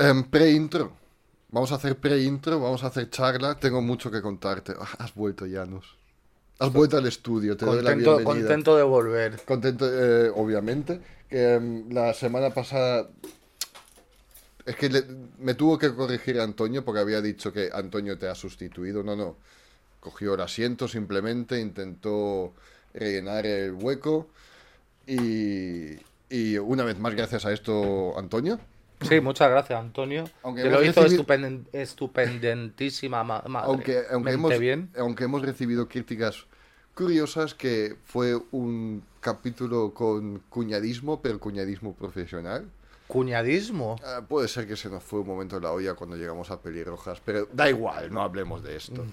Em, pre-intro. Vamos a hacer pre-intro, vamos a hacer charla. Tengo mucho que contarte. Ah, Has vuelto, Janus. Has vuelto al estudio, te doy la Contento, bienvenida. contento de volver. Contento, eh, obviamente. Que em, la semana pasada. Es que le- me tuvo que corregir Antonio porque había dicho que Antonio te ha sustituido. No, no. Cogió el asiento simplemente, intentó rellenar el hueco. Y, y una vez más, gracias a esto, Antonio. Sí, muchas gracias, Antonio. Aunque que lo hizo recibido- estupenden- estupendentísima ma- madre. Aunque, aunque, hemos, bien. aunque hemos recibido críticas curiosas que fue un capítulo con cuñadismo, pero cuñadismo profesional. Cuñadismo. Ah, puede ser que se nos fue un momento de la olla cuando llegamos a pelirrojas, pero da igual, no hablemos de esto.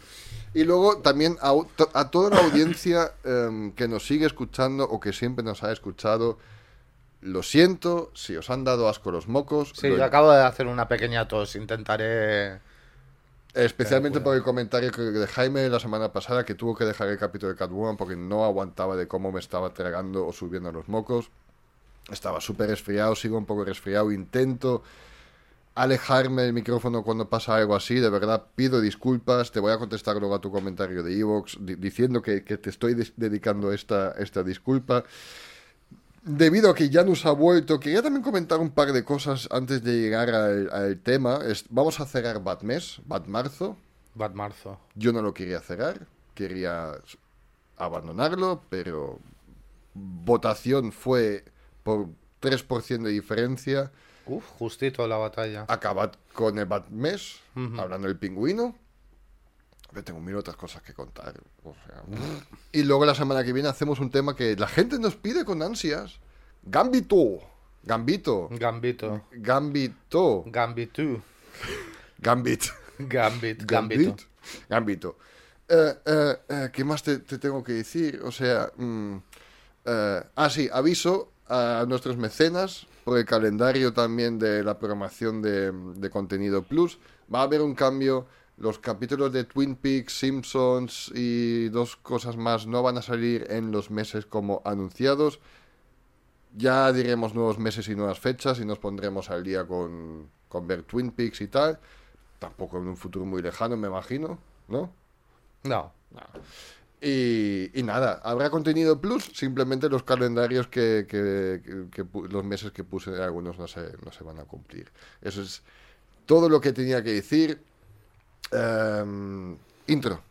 Y luego también a, a toda la audiencia em, que nos sigue escuchando o que siempre nos ha escuchado, lo siento si os han dado asco los mocos. Sí, lo- yo acabo de hacer una pequeña tos. Intentaré. Especialmente por el comentario de Jaime la semana pasada que tuvo que dejar el capítulo de Catwoman porque no aguantaba de cómo me estaba tragando o subiendo los mocos. Estaba súper resfriado, sigo un poco resfriado, intento alejarme del micrófono cuando pasa algo así, de verdad pido disculpas, te voy a contestar luego a tu comentario de Evox diciendo que, que te estoy dedicando esta, esta disculpa. Debido a que Janus ha vuelto, quería también comentar un par de cosas antes de llegar al, al tema. Es- vamos a cerrar Bad Mes, Bad Marzo. Bad Marzo. Yo no lo quería cerrar, quería abandonarlo, pero votación fue por 3% de diferencia. Uf, justito la batalla. Acabad con el Bad Mes, Ujú. hablando del pingüino. Tengo mil otras cosas que contar. o sea. Y luego la semana que viene hacemos un tema que la gente nos pide con ansias. Gambito. Gambito. Gambito. Gambito. Gambito. Gambit. Gambit. Gambito. Gambito. Eh, eh, eh, ¿Qué más te, te tengo que decir? O sea, mm, ah, sí, aviso a nuestros mecenas por el calendario también de la programación de, de contenido plus. Va a haber un cambio. Los capítulos de Twin Peaks, Simpsons y dos cosas más no van a salir en los meses como anunciados. Ya diremos nuevos meses y nuevas fechas y nos pondremos al día con, con ver Twin Peaks y tal. Tampoco en un futuro muy lejano, me imagino, ¿no? No. Y, y nada, habrá contenido plus, simplemente los calendarios que, que- que- que los meses que puse, algunos no se, no se van a cumplir. Eso es todo lo que tenía que decir. Em, intro.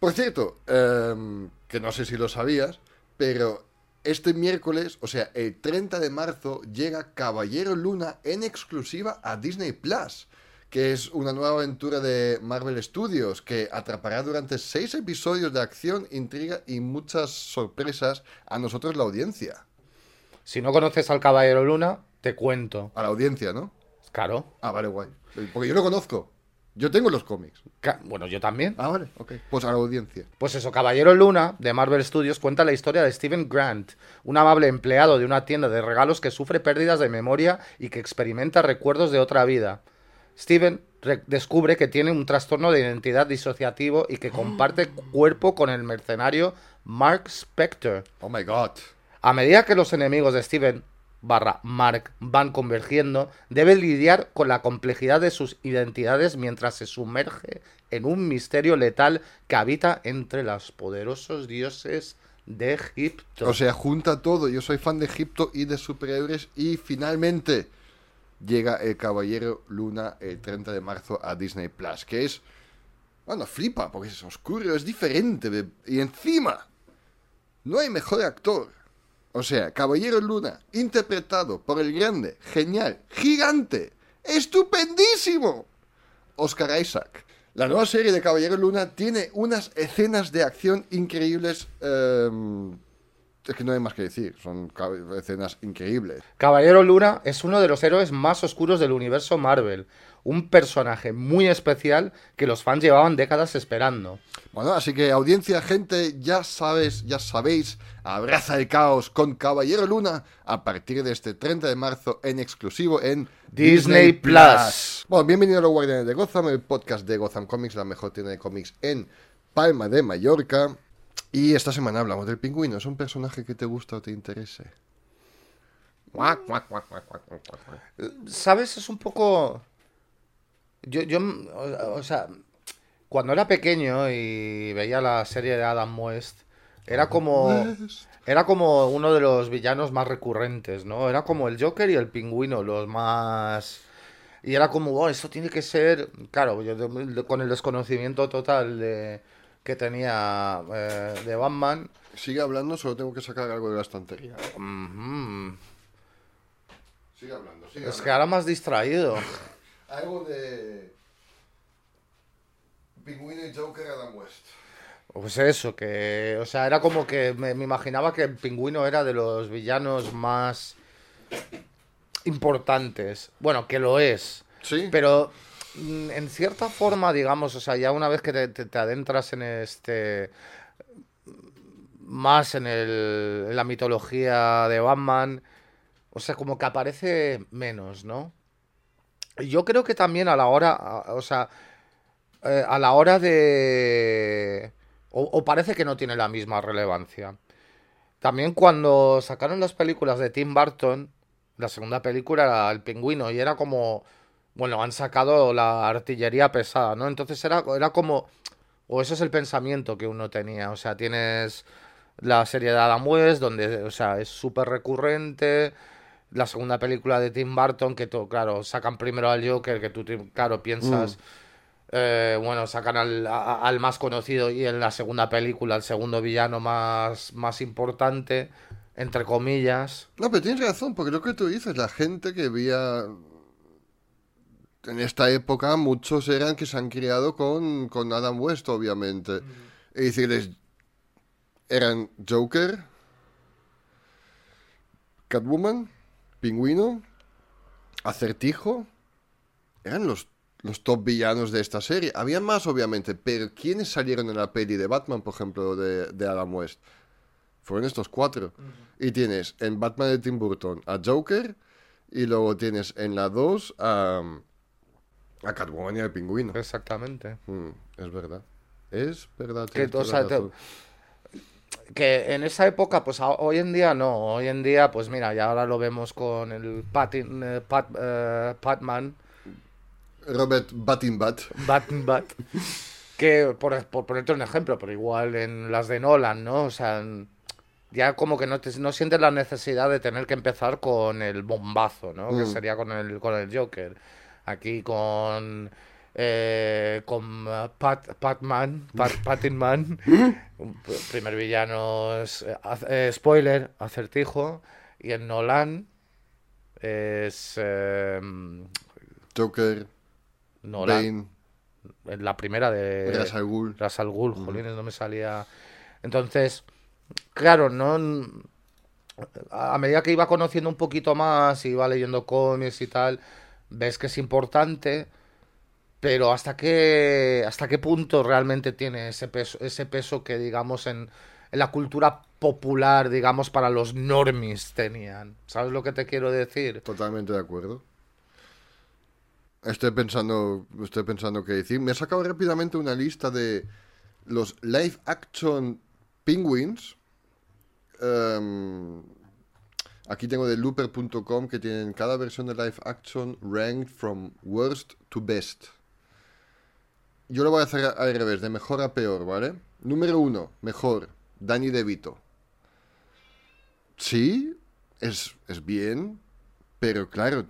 Por cierto, em, que no sé si lo sabías, pero este miércoles, o sea, el 30 de marzo, llega Caballero Luna en exclusiva a Disney Plus, que es una nueva aventura de Marvel Studios que atrapará durante seis episodios de acción, intriga y muchas sorpresas a nosotros la audiencia. Si no conoces al Caballero Luna, te cuento. A la audiencia, ¿no? Claro. Ah, vale, guay. Porque yo lo conozco. Yo tengo los cómics. Ca- Bueno, yo también. Ah, vale, ok. Pues a la audiencia. Pues eso, Caballero Luna, de Marvel Studios, cuenta la historia de Steven Grant, un amable empleado de una tienda de regalos que sufre pérdidas de memoria y que experimenta recuerdos de otra vida. Steven re- descubre que tiene un trastorno de identidad disociativo y que comparte cuerpo con el mercenario Mark Spector. Oh my god. A medida que los enemigos de Steven barra Mark van convergiendo, debe lidiar con la complejidad de sus identidades mientras se sumerge en un misterio letal que habita entre los poderosos dioses de Egipto. O sea, junta todo. Yo soy fan de Egipto y de superhéroes. Y finalmente llega el Caballero Luna el 30 de marzo a Disney Plus. Que es. Bueno, flipa, porque es oscuro, es diferente. Y encima, no hay mejor actor. O sea, Caballero Luna, interpretado por el grande, genial, gigante, estupendísimo. Oscar Isaac. La nueva serie de Caballero Luna tiene unas escenas de acción increíbles. em, es que no hay más que decir, son escenas increíbles. Caballero Luna es uno de los héroes más oscuros del universo Marvel. Un personaje muy especial que los fans llevaban décadas esperando. Bueno, así que audiencia, gente, ya sabes, ya sabéis, abraza el caos con Caballero Luna a partir de este 30 de marzo en exclusivo en Disney Plus. Bueno, bienvenido a los Guardianes de Gotham, el podcast de Gotham Comics, la mejor tienda de cómics en Palma de Mallorca. Y esta semana hablamos del pingüino. ¿Es un personaje que te gusta o te interese? ¿Sabes? Es un poco... Yo, yo, o, sea, cuando era pequeño y veía la serie de Adam West, era como... Era como uno de los villanos más recurrentes, ¿no? Era como el Joker y el pingüino, los más... Y era como, oh, esto tiene que ser... Claro, yo con el desconocimiento total de, que tenía eh, de Batman. Sigue hablando, solo tengo que sacar algo de la estantería. ujú, Sigue hablando, sigue Es hablando. que ahora más distraído. Algo de... Pingüino y Joker Adam West. Pues eso, que... O sea, era como que me, me imaginaba que el pingüino era de los villanos más importantes. Bueno, que lo es. Sí, Pero en cierta forma, digamos, o sea, ya una vez que te, adentras en este más en, el, en la mitología de Batman, o sea, como que aparece menos, ¿no? Yo creo que también a la hora, o sea, eh, a la hora de... O, o parece que no tiene la misma relevancia. También cuando sacaron las películas de Tim Burton, la segunda película era El Pingüino y era como, bueno, han sacado la artillería pesada, ¿no? Entonces era, era como, o eso es el pensamiento que uno tenía, o sea, tienes la serie de Adam West, donde, o sea, es súper recurrente, la segunda película de Tim Burton, que, tú, claro, sacan primero al Joker, que tú, claro, piensas... Eh, bueno, sacan al, a- al más conocido y en la segunda película al segundo villano más, más importante, entre comillas. No, pero tienes razón, porque lo que tú dices, la gente que veía en esta época, muchos eran que se han criado con, con Adam West, obviamente. Es decirles, eran Joker, Catwoman, Pingüino, Acertijo, eran los, los top villanos de esta serie. Había más, obviamente, pero ¿quiénes salieron en la peli de Batman, por ejemplo, de, de Adam West? Fueron estos cuatro. Y tienes en Batman de Tim Burton a Joker. Y luego tienes en la 2 a, a Catwoman y al pingüino. Exactamente. Mm, es verdad. Es verdad. Que, o sea, te- en esa época, pues a- hoy en día no. Hoy en día, pues mira, ya ahora lo vemos con el Patin, eh, Pat, eh, Batman, Robert Batinbat. Batman Bat. Que, por, por ponerte un ejemplo, pero igual en las de Nolan, ¿no? O sea, ya como que no, te, no sientes la necesidad de tener que empezar con el bombazo, ¿no? Que Mm. sería con el, con el Joker. Aquí con... eh, con eh, Pat, Patman, Pat, Pattinman, p- primer villano es, eh, eh, spoiler, acertijo, y en Nolan es eh, Joker. Nolan, Bane. en la primera de Ra's al Ghul. Ra's al Ghul, jolines, no me salía. Entonces, claro, no. A a medida que iba conociendo un poquito más, iba leyendo cómics y tal, ves que es importante, pero hasta qué, hasta qué punto realmente tiene ese peso, ese peso que, digamos, en, en la cultura popular, digamos, para los normies tenían. ¿Sabes lo que te quiero decir? Totalmente de acuerdo. Estoy pensando, estoy pensando qué decir. Me he sacado rápidamente una lista de los live action penguins. Em, aquí tengo de looper.com que tienen cada versión de live action ranked from worst to best. Yo lo voy a hacer al revés, de mejor a peor, ¿vale? Número uno, mejor, Danny DeVito. Sí, es, es bien, pero claro,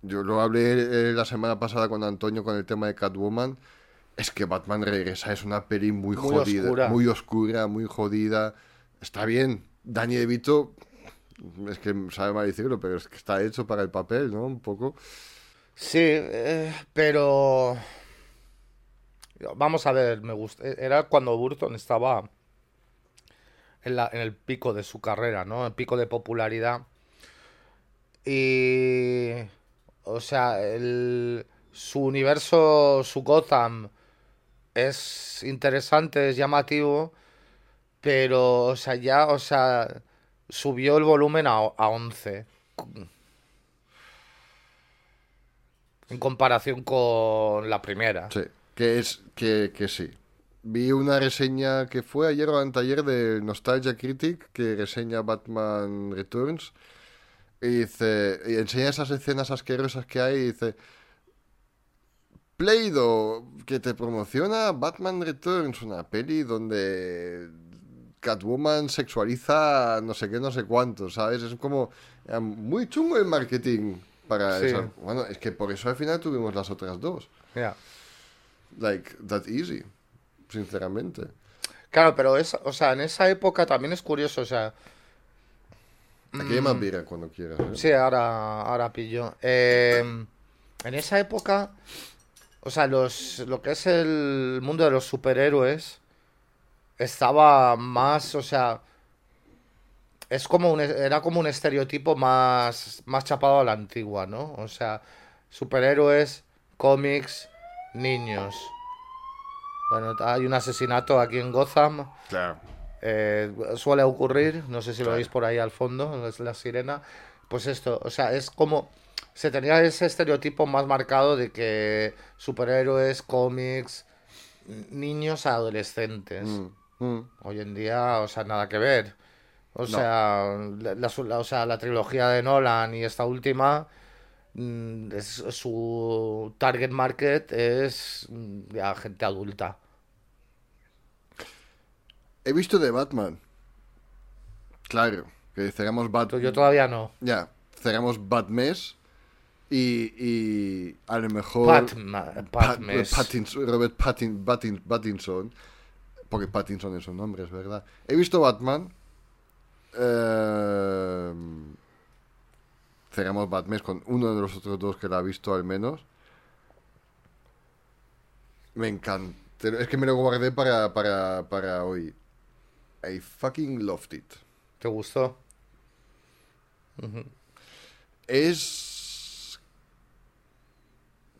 yo lo hablé eh, la semana pasada con Antonio con el tema de Catwoman. Es que Batman regresa, es una peli muy, Muy jodida, oscura. muy oscura, muy jodida. Está bien. Danny DeVito, es que sabe mal decirlo, pero es que está hecho para el papel, ¿no? Un poco. Sí, eh, pero vamos a ver, me gusta. Era cuando Burton estaba en, la- en el pico de su carrera, ¿no? El pico de popularidad. Y... O sea, el- su universo, su Gotham, es interesante, es llamativo, pero, o sea, ya, o sea, subió el volumen a, a 11. En comparación con la primera. Sí, que es que, que sí. Vi una reseña que fue ayer o anteayer de Nostalgia Critic que reseña Batman Returns y dice y enseña esas escenas asquerosas que hay y dice Play-Doh que te promociona Batman Returns, una peli donde Catwoman sexualiza no sé qué, no sé cuánto, ¿sabes? Es como eh, muy chungo el marketing para Sí. esa- Bueno, es que por eso al final tuvimos las otras dos. Ya. Like, that easy. Sinceramente. Claro, pero es, o sea, en esa época también es curioso, o sea, Aquí hay más birra cuando quieras. ¿eh? Mm. sí, ahora, ahora pillo. Eh, en esa época, o sea, los, lo que es el mundo de los superhéroes estaba más, o sea, es como un, era como un estereotipo más, más chapado a la antigua, ¿no? O sea, superhéroes, cómics, niños. Bueno, hay un asesinato aquí en Gotham. Claro. Eh, suele ocurrir, no sé si lo veis por ahí al fondo, es la sirena. Pues esto, o sea, es como. Se tenía ese estereotipo más marcado de que superhéroes, cómics, niños, adolescentes. Mm, mm. Hoy en día, o sea, nada que ver. O sea, la, la- la- o sea, la trilogía de Nolan y esta última, mm, es- su target market es mm, ya gente adulta. He visto de Batman. Claro. Que cerramos Bat... Yo todavía no. Ya. Cerramos Batmes. Y, y a lo mejor... Patma- Pat-. Pattinson- Robert Pattin, Pattin- Pattinson. Porque Pattinson es un nombre, es verdad. He visto Batman. eh, cerramos Batman con uno de los otros dos que la ha visto al menos. Me encanta. Es que me lo guardé para, para, para hoy. I fucking loved it. ¿Te gustó? Es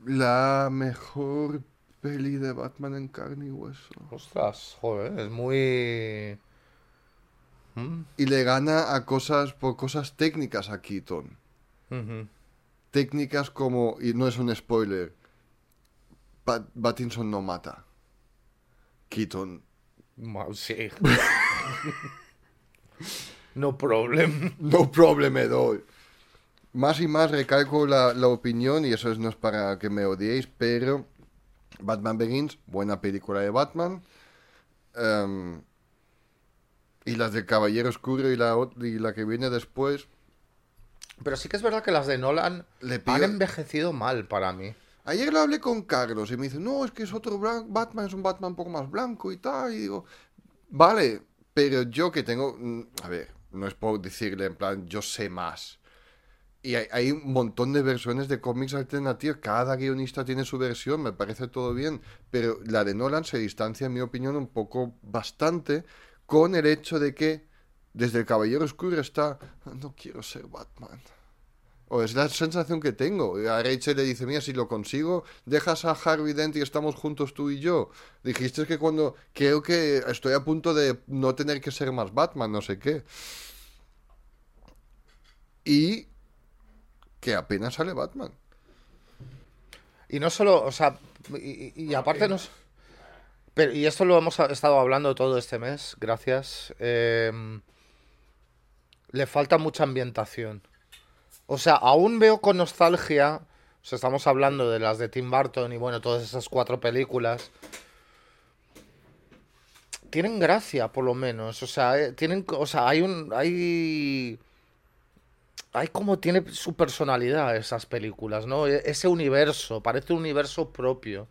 la mejor peli de Batman en carne y hueso. Ostras, joder, es muy... ¿Mm? Y le gana a cosas por cosas técnicas a Keaton. Técnicas como, y no es un spoiler, Pat- no mata. Keaton. Sí. no problem. No problem at all. Más y más recalco la, la opinión, y eso es- no es para que me odiéis, pero Batman Begins, buena película de Batman. Em, y las del Caballero Oscuro y la, y la que viene después, Pero sí que es verdad que las de Nolan Le han envejecido mal para mí. Ayer lo hablé con Carlos y me dice, no, es que es otro Batman, es un Batman un poco más blanco y tal. Y digo, vale, pero yo que tengo, mm, a ver, no es por decirle en plan, yo sé más. Y hay, un montón de versiones de cómics alternativos, cada guionista tiene su versión, me parece todo bien, pero la de Nolan se distancia, en mi opinión, un poco bastante con el hecho de que desde el Caballero Oscuro está, no quiero ser Batman. O es la sensación que tengo. A Rachel le dice, mira, si lo consigo, dejas a Harvey Dent y estamos juntos tú y yo. Dijiste que cuando creo que estoy a punto de no tener que ser más Batman, no sé qué. Y que apenas sale Batman. Y no solo, o sea, y, aparte nos... Pero, y esto lo hemos estado hablando todo este mes, gracias. em, le falta mucha ambientación. O sea, aún veo con nostalgia, o sea, estamos hablando de las de Tim Burton y bueno, todas esas cuatro películas. Tienen gracia, por lo menos. O sea, eh, tienen, o sea, hay un, hay, hay como tiene su personalidad esas películas, ¿no? E- Ese universo, parece un universo propio.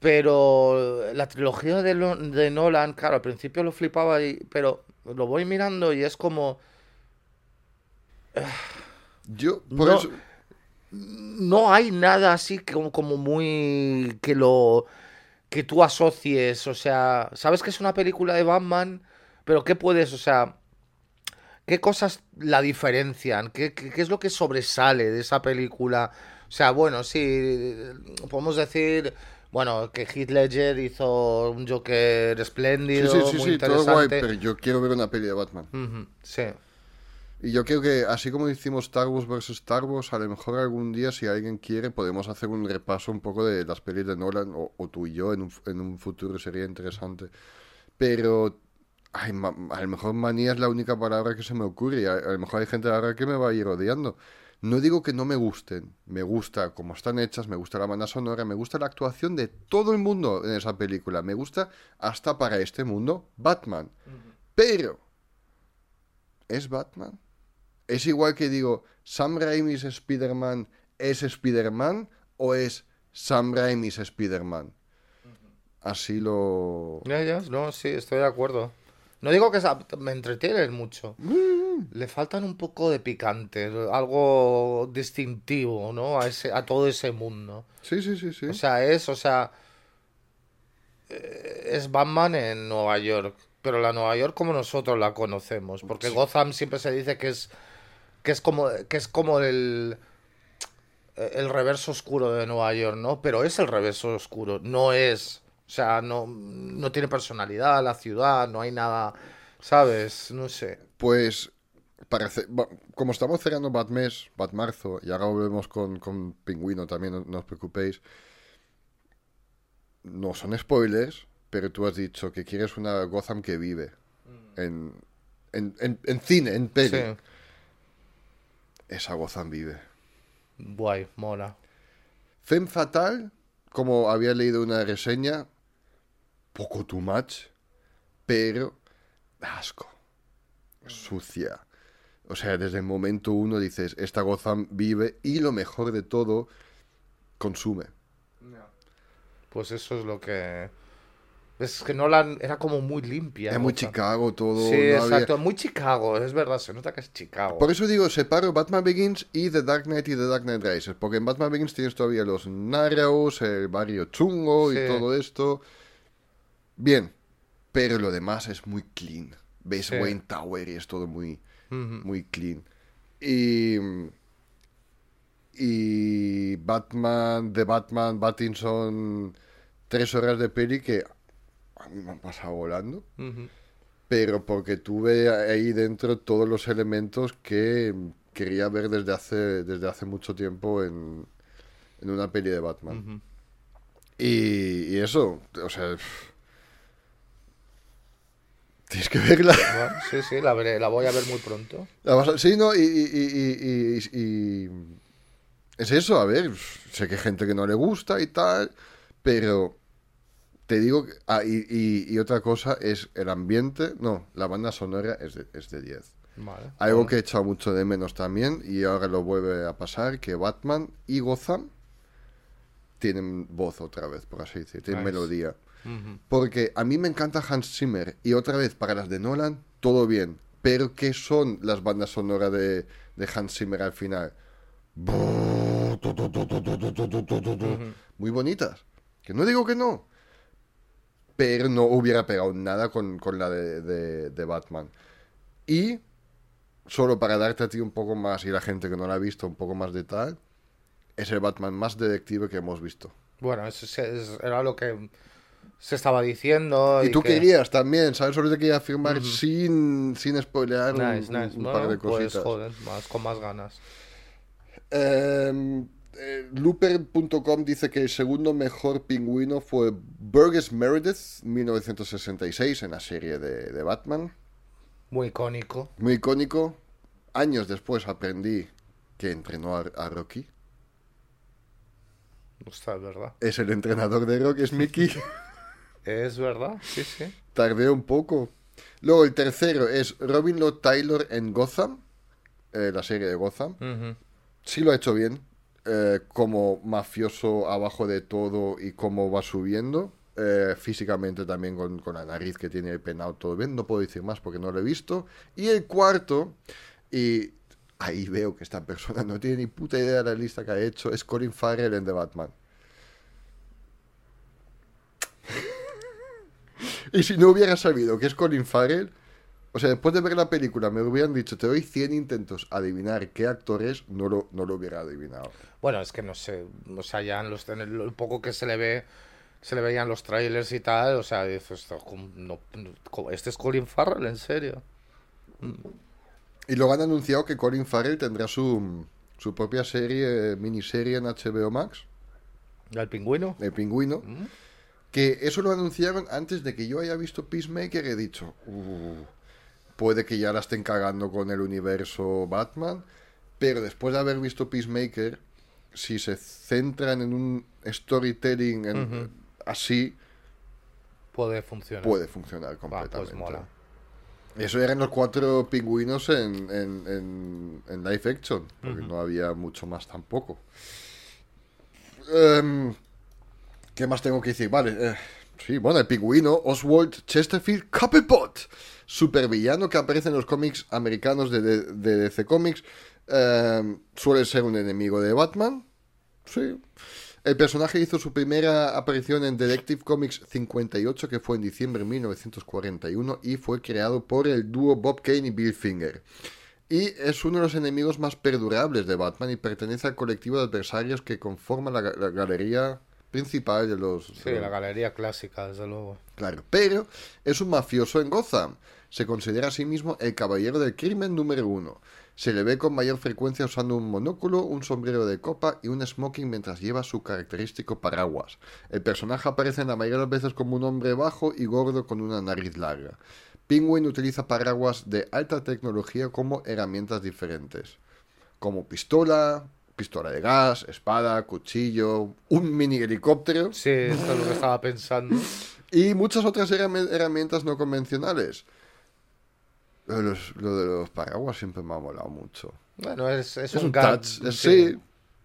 Pero la trilogía de, Lo- de Nolan, claro, al principio lo flipaba, y, pero lo voy mirando y es como... Yo, por No. eso. No hay nada así como, como muy... que lo... que tú asocies, o sea, sabes que es una película de Batman, Pero ¿qué puedes, o sea, qué cosas la diferencian? ¿Qué, qué, qué es lo que sobresale de esa película? O sea, bueno, sí, podemos decir, bueno, que Heath Ledger hizo un Joker Sí, espléndido, sí, sí, muy sí, todo guay, interesante. pero yo quiero ver una peli de Batman. Ujú, sí. Y yo creo que así como hicimos Star Wars vs. Star Wars, a lo mejor algún día, si alguien quiere, podemos hacer un repaso un poco de las pelis de Nolan, o, o tú y yo, en un, en un futuro sería interesante. Pero, ay, a lo mejor manía es la única palabra que se me ocurre, y a, a lo mejor hay gente ahora que me va a ir odiando. No digo que no me gusten, me gusta cómo están hechas, me gusta la banda sonora, me gusta la actuación de todo el mundo en esa película, me gusta hasta para este mundo Batman. Pero, ¿es Batman? ¿Es igual que digo, Sam Raimi's Spider-Man es Spider-Man o es Sam Raimi's Spider-Man? Así lo... Ya, ya, no, sí, estoy de acuerdo. No digo que me entretienen mucho. Le faltan un poco de picante, algo distintivo, ¿no? A ese, a todo ese mundo. Sí, sí, sí, sí. O sea, es, o sea, eh, es Batman en Nueva York, pero la Nueva York como nosotros la conocemos, porque Gotham siempre se dice que es, que es como, que es como el, el reverso oscuro de Nueva York, ¿no? Pero es el reverso oscuro, no es, o sea, no, no tiene personalidad la ciudad, no hay nada, ¿sabes? No sé. Pues, parece, como estamos cerrando Batmes, Batmarzo, y ahora volvemos con, con Pingüino también, no, no os preocupéis. No son spoilers, pero tú has dicho que quieres una Gotham que vive. En, en, en, en cine, en peli. Sí, Esa Gotham vive. guay, mola. Femme Fatal, como había leído una reseña, poco too much, pero asco, sucia. O sea, desde el momento uno dices, esta Gotham vive y lo mejor de todo, consume. Pues eso es lo que... Es que Nolan era como muy limpia. Es muy Gotham. Chicago todo. Sí, no había- exacto, muy Chicago, es verdad, se nota que es Chicago. Por eso digo, separo Batman Begins y The Dark Knight y The Dark Knight Rises. Porque en Batman Begins tienes todavía los Narrows, el barrio chungo Sí. y todo esto. Bien, pero lo demás es muy clean. Ves Sí. Wayne Tower y es todo muy, muy clean. Y. Y Batman, The Batman, Battinson, tres horas de peli que a mí me han pasado volando pero porque tuve ahí dentro todos los elementos que quería ver desde hace, desde hace mucho tiempo en, en una peli de Batman. Y, y eso, o sea... pff, Tienes que verla. Bueno, sí, sí, la, veré, la voy a ver muy pronto. La vas a- Sí, no, y, y- y- y- y- y- Es eso, a ver, sé que hay gente que no le gusta y tal, pero te digo, que- ah, y, otra cosa es el ambiente, no, la banda sonora es de, es de 10. Vale. Algo bueno. que he echado mucho de menos también, y ahora lo vuelve a pasar, que Batman y Gotham tienen voz otra vez, por así decir, tienen Nice. melodía. Porque a mí me encanta Hans Zimmer, y otra vez, para las de Nolan, todo bien. Pero ¿qué son las bandas sonoras de, de Hans Zimmer al final? Muy bonitas. Que no digo que no. Pero no hubiera pegado nada con, con la de, de- de Batman. Y, solo para darte a ti un poco más, y la gente que no la ha visto, un poco más de tal, es el Batman más detective que hemos visto. Bueno, eso es- es- era lo que se estaba diciendo. Y tú que... querías también, ¿sabes? Solo te quería afirmar sin, sin spoilear un, Nice, nice. un Bueno, par de pues cositas. joder, más, con más ganas. Eh, eh, Looper.com dice que el segundo mejor pingüino fue Burgess Meredith, 1966, en la serie de, de Batman. Muy icónico. Muy icónico. Años después aprendí que entrenó a, a Rocky. Está, es verdad. Es el entrenador de Rocky, es Mickey. Es verdad, sí, sí. Tardé un poco. Luego el tercero es Robin Lord Taylor en Gotham, eh, la serie de Gotham. Sí lo ha hecho bien, eh, como mafioso abajo de todo y cómo va subiendo. eh, físicamente también con, con la nariz que tiene el penado todo bien. No puedo decir más porque no lo he visto. Y el cuarto, y ahí veo que esta persona no tiene ni puta idea de la lista que ha hecho, es Colin Farrell en The Batman. Y si no hubiera sabido que es Colin Farrell, O sea, después de ver la película me hubieran dicho, te doy 100 intentos adivinar qué actor es, no lo, no lo hubiera adivinado. Bueno, es que no sé, o sea, ya en, los, en el, lo poco que se le ve, se le veían los trailers y tal, o sea, dices, esto, ¿cómo- no- no- este es Colin Farrell, en serio. Y luego han anunciado que Colin Farrell tendrá su, su propia serie, miniserie en HBO Max, ¿El pingüino? El Pingüino. Que eso lo anunciaron antes de que yo haya visto Peacemaker he dicho, "Uh, puede que ya la estén cagando con el universo Batman, pero después de haber visto Peacemaker, si se centran en un storytelling en- así, Puede funcionar. puede funcionar Va, completamente. pues mola. Eso eran los cuatro pingüinos en, en, en, en live action, porque no había mucho más tampoco. Em, ¿Qué más tengo que decir? Vale, eh, sí, bueno, el pingüino Oswald Chesterfield Cobblepot, supervillano que aparece en los cómics americanos de, DC Comics, em, suele ser un enemigo de Batman. Sí. El personaje hizo su primera aparición en Detective Comics 58, que fue en diciembre de 1941, y fue creado por el dúo Bob Kane y Bill Finger. Y es uno de los enemigos más perdurables de Batman y pertenece al colectivo de adversarios que ga- la galería principal de los... Sí, de la galería clásica, desde luego. Claro, pero es un mafioso en Gotham. Se considera a sí mismo el caballero del crimen número uno. Se le ve con mayor frecuencia usando un monóculo, un sombrero de copa y un smoking mientras lleva su característico paraguas. El personaje aparece en la mayoría de las veces como un hombre bajo y gordo con una nariz larga. Penguin utiliza paraguas de alta tecnología como herramientas diferentes, como pistola, pistola de gas, espada, cuchillo, un mini helicóptero Sí, esto es lo que estaba pensando. y muchas otras herrami- herramientas no convencionales. Lo de los, lo de los paraguas siempre me ha molado mucho. Bueno, es, es, Es un, un touch, es- sí.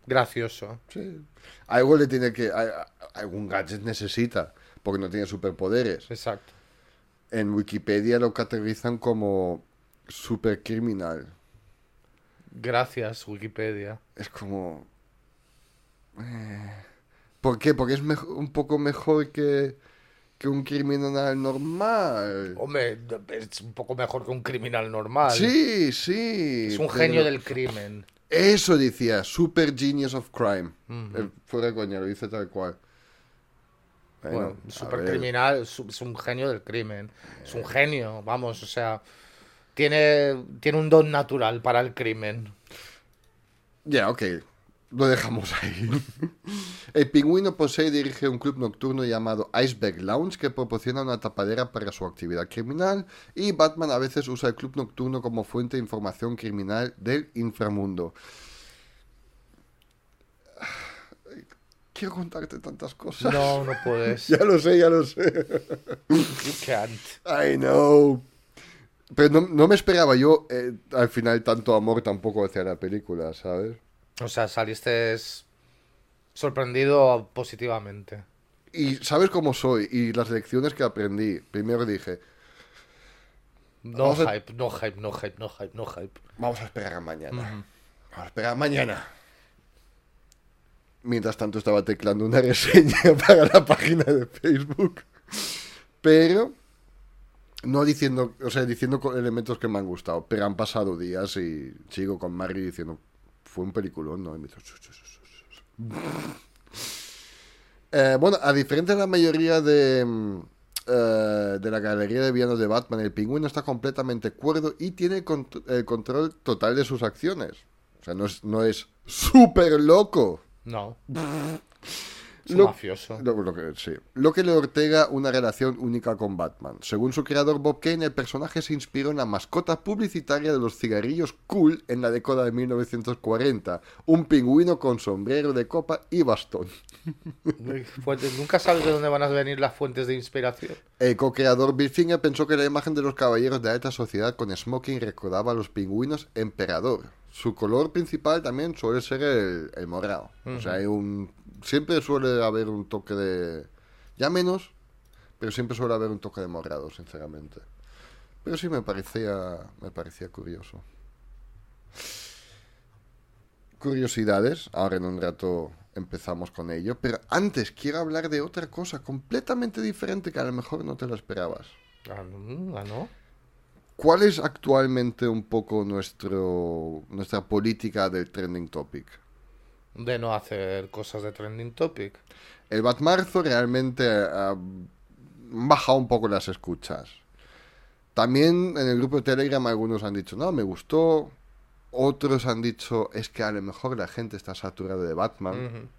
Gracioso. Sí. Algo le tiene que. Algún gadget necesita, porque no tiene superpoderes. Exacto. En Wikipedia lo categorizan como supercriminal. Gracias, Wikipedia. Es como. eh, ¿Por qué? Porque es un poco mejor que, que un criminal normal. Hombre, es un poco mejor que un criminal normal. Sí, sí. Es un pero- genio del crimen. Eso decía, Super Genius of Crime. Eh, fuera de coña, lo dice tal cual. Bueno, super criminal, es es un genio del crimen. Es un genio, vamos, o sea, tiene, tiene un don natural para el crimen. Ya, ok. Lo dejamos ahí. El pingüino posee y dirige un club nocturno llamado Iceberg Lounge que proporciona una tapadera para su actividad criminal y Batman a veces usa el club nocturno como fuente de información criminal del inframundo. Quiero contarte tantas cosas. No, no puedes. Ya lo sé, ya lo sé. You can't. I know. Pero no, no me esperaba yo eh, al final tanto amor tampoco hacia la película, ¿sabes? O sea, saliste sorprendido positivamente. Y sabes cómo soy y las lecciones que aprendí. Primero dije, No a- hype, no hype, no hype, no hype, no hype. vamos a esperar a mañana. Vamos a esperar a mañana. Mientras tanto estaba teclando una reseña para la página de Facebook. Pero no diciendo, o sea, diciendo elementos que me han gustado. Pero han pasado días y sigo con Mari diciendo, fue un peliculón, ¿no? Y me dice. Eh, bueno, a diferencia de la mayoría de, mm, eh, de la galería de villanos de Batman, el pingüino está completamente cuerdo y tiene cont- el control total de sus acciones. O sea, no es, no es súper loco. No. Es Lo- mafioso. Lo, lo que, sí. Lo que le ortega una relación única con Batman. Según su creador Bob Kane, el personaje se inspiró en la mascota publicitaria de los cigarrillos cool en la década de 1940. Un pingüino con sombrero de copa y bastón. Nunca sabes de dónde van a venir las fuentes de inspiración. El co-creador Bill Finger pensó que la imagen de los caballeros de alta sociedad con smoking recordaba a los pingüinos emperador. Su color principal también suele ser el, el morado. O sea, hay un siempre suele haber un toque de ya menos, pero siempre suele haber un toque de morado, sinceramente. Pero sí me parecía me parecía curioso. Curiosidades, ahora en un rato empezamos con ello, pero antes quiero hablar de otra cosa completamente diferente que a lo mejor no te lo esperabas. Ah, no, ah, ¿no? ¿Cuál es actualmente un poco nuestro, nuestra política del trending topic? De no hacer cosas de trending topic. El Batmarzo realmente ha bajado un poco las escuchas. También en el grupo de Telegram algunos han dicho, no, me gustó. Otros han dicho, es que a lo mejor la gente está saturada de Batman.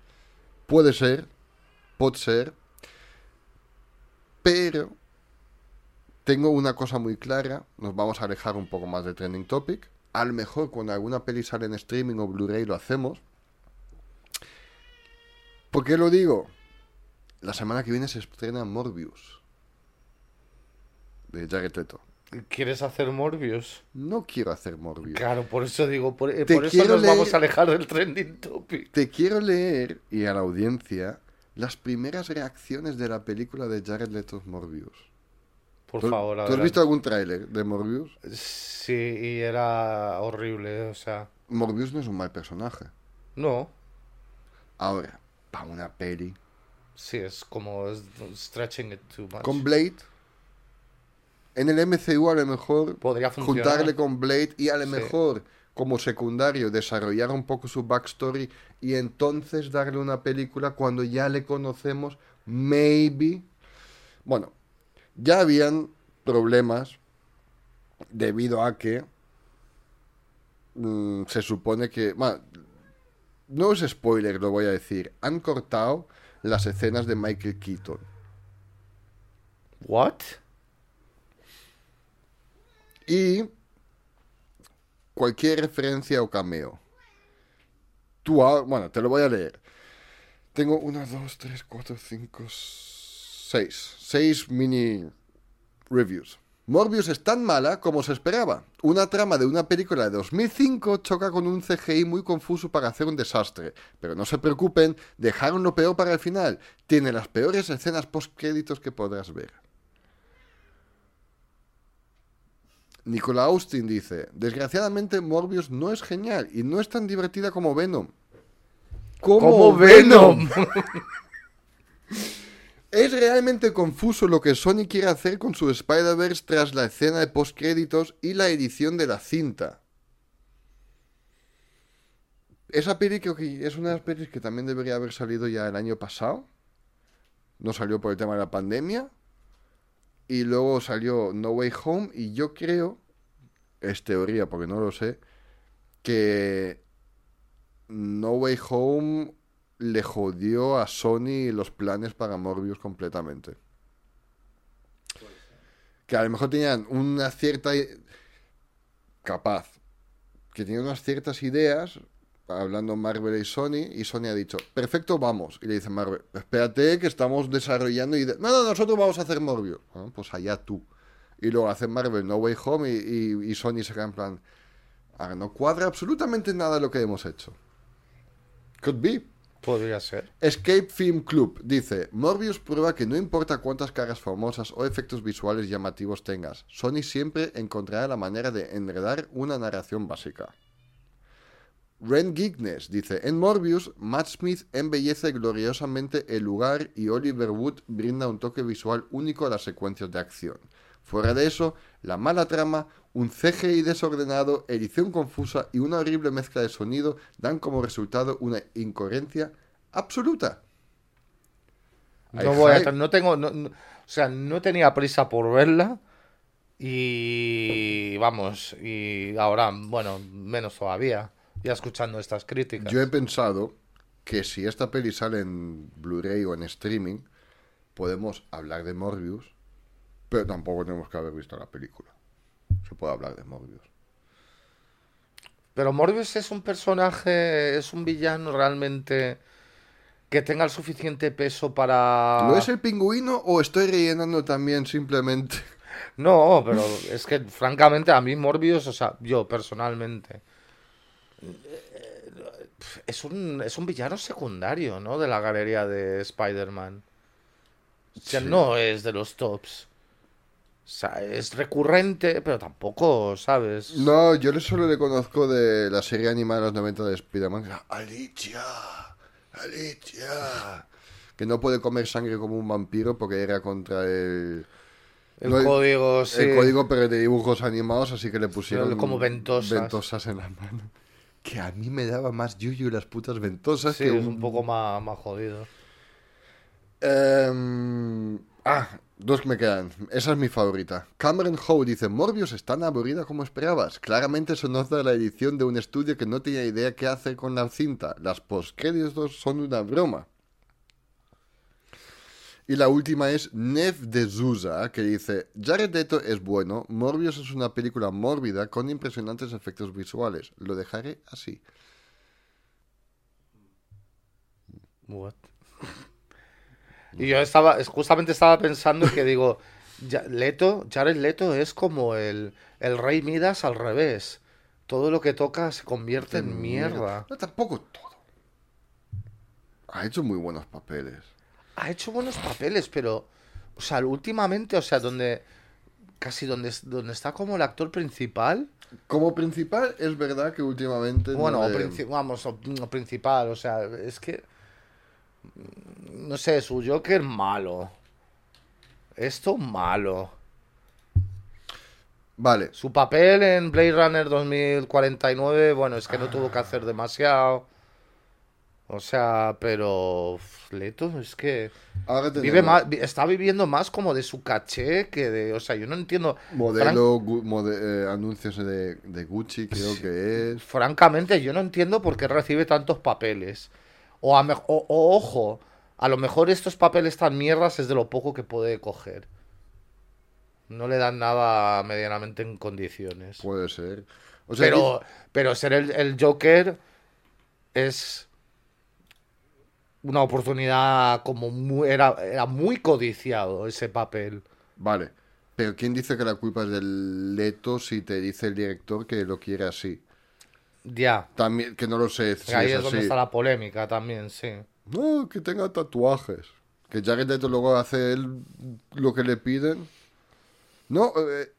Puede ser, puede ser. Pero tengo una cosa muy clara. Nos vamos a alejar un poco más de Trending Topic. A lo mejor cuando alguna peli sale en streaming o Blu-ray lo hacemos. ¿Por qué lo digo? La semana que viene se estrena Morbius. De Jared Leto. ¿Quieres hacer Morbius? No quiero hacer Morbius. Claro, por eso digo, por, eh, por eso nos leer- vamos a alejar del trending topic. Te quiero leer, y a la audiencia, las primeras reacciones de la película de Jared Leto's Morbius. Por ¿Tú, favor, ¿tú has visto algún tráiler de Morbius? Sí, y era horrible, o sea, Morbius no es un mal personaje. no, Ahora, para una peli. sí, es como es- stretching it too much. Con Blade. En el MCU a lo mejor Podría funcionar. juntarle con Blade y a lo Sí. mejor como secundario desarrollar un poco su backstory y entonces darle una película cuando ya le conocemos, maybe. Bueno, ya habían problemas debido a que mm, se supone que... bueno, no es spoiler, lo voy a decir. Han cortado las escenas de Michael Keaton. What? Y cualquier referencia o cameo. Tú, ha- bueno, te lo voy a leer. Tengo una, dos, tres, cuatro, cinco, seis. Seis mini reviews. Morbius es tan mala como se esperaba. Una trama de una película de 2005 choca con un CGI muy confuso para hacer un desastre. Pero no se preocupen, dejaron lo peor para el final. Tiene las peores escenas post-créditos que podrás ver. Nicola Austin dice, desgraciadamente Morbius no es genial y no es tan divertida como Venom. Como Venom. Es realmente confuso lo que Sony quiere hacer con su Spider-Verse tras la escena de postcréditos y la edición de la cinta. Esa peli que es una de las pelis que también debería haber salido ya el año pasado. No salió por el tema de la pandemia. Y luego salió No Way Home y yo creo, es teoría porque no lo sé, que No Way Home le jodió a Sony los planes para Morbius completamente. Que a lo mejor tenían una cierta... capaz. Que tenían unas ciertas ideas, hablando Marvel y Sony, y Sony ha dicho, perfecto, vamos. Y le dice Marvel, espérate que estamos desarrollando ideas. No, no, nosotros vamos a hacer Morbius. Ah, pues allá tú. Y luego hace Marvel No Way Home y, Sony se queda en plan, "Ah, no cuadra absolutamente nada lo que hemos hecho. Could be. Podría ser. Escape Film Club dice, Morbius prueba que no importa cuántas caras famosas o efectos visuales llamativos tengas, Sony siempre encontrará la manera de enredar una narración básica. Ren Gigness dice, en Morbius, Matt Smith embellece gloriosamente el lugar y Oliver Wood brinda un toque visual único a las secuencias de acción. Fuera de eso, la mala trama, un CGI desordenado, edición confusa y una horrible mezcla de sonido dan como resultado una incoherencia absoluta. No voy a no tengo, no- no- o sea, no tenía prisa por verla y vamos, y ahora, bueno, menos todavía, ya escuchando estas críticas. Yo he pensado que si esta peli sale en Blu-ray o en streaming, podemos hablar de Morbius, pero tampoco tenemos que haber visto la película. Se puede hablar de Morbius. Pero Morbius es un personaje, es un villano realmente que tenga el suficiente peso para... ¿Lo es el pingüino o estoy rellenando también simplemente? No, pero es que francamente a mí Morbius, o sea, yo personalmente, eh, es un, es un villano secundario, ¿no? De la galería de Spider-Man. O sea, Sí. no es de los tops. O sea, es recurrente, pero tampoco, ¿sabes? No, yo solo le conozco de la serie animada de los 90 de Spider-Man. Alicia, Alicia. Que no puede comer sangre como un vampiro porque era contra el... El No, código, sí. El código, pero de dibujos animados, así que le pusieron como ventosas. ventosas en la mano. Que a mí me daba más yuyu las putas ventosas Sí, que es un poco más, más jodido. Em, ah, dos me quedan. Esa es mi favorita. Cameron Howe dice: Morbius es tan aburrida como esperabas. Claramente se nota la edición de un estudio que no tenía idea qué hacer con la cinta. Las postcréditos son una broma. Y la última es Nev de Zuza, que dice: Jared Leto es bueno. Morbius es una película mórbida con impresionantes efectos visuales. Lo dejaré así. What? Y yo estaba, es- justamente estaba pensando que digo, ya- Leto, Jared Leto es como el, el rey Midas al revés. Todo lo que toca se convierte en mierda. No, tampoco todo. Ha hecho muy buenos papeles. Ha hecho buenos papeles, pero, o sea, últimamente, o sea, donde, casi donde, donde está como el actor principal, Como principal, es verdad que últimamente. no bueno, o le- princi- vamos, o- o principal, o sea, es que, no sé, su Joker malo. Esto malo. Vale, Su papel en Blade Runner 2049, bueno, es que no tuvo que hacer demasiado. O sea, pero Leto es que ahora vive más, está viviendo más como de su caché que de, o sea, yo no entiendo. Fran- modelo, gu- mode- eh, anuncios de, de Gucci, creo que es. francamente, yo no entiendo por qué recibe tantos papeles. O, a me- o- o, ojo, a lo mejor estos papeles tan mierdas es de lo poco que puede coger. No le dan nada medianamente en condiciones. Puede ser. O sea, Pero, pero ser el, el Joker es una oportunidad como muy, era, era muy codiciado ese papel. Vale. Pero ¿quién dice que la culpa es del Leto si te dice el director que lo quiere así? Ya. También, que no lo sé si Ahí es es donde así. está la polémica también, sí. No, que tenga tatuajes. Que Jared Leto luego hace él lo que le piden. No, eh,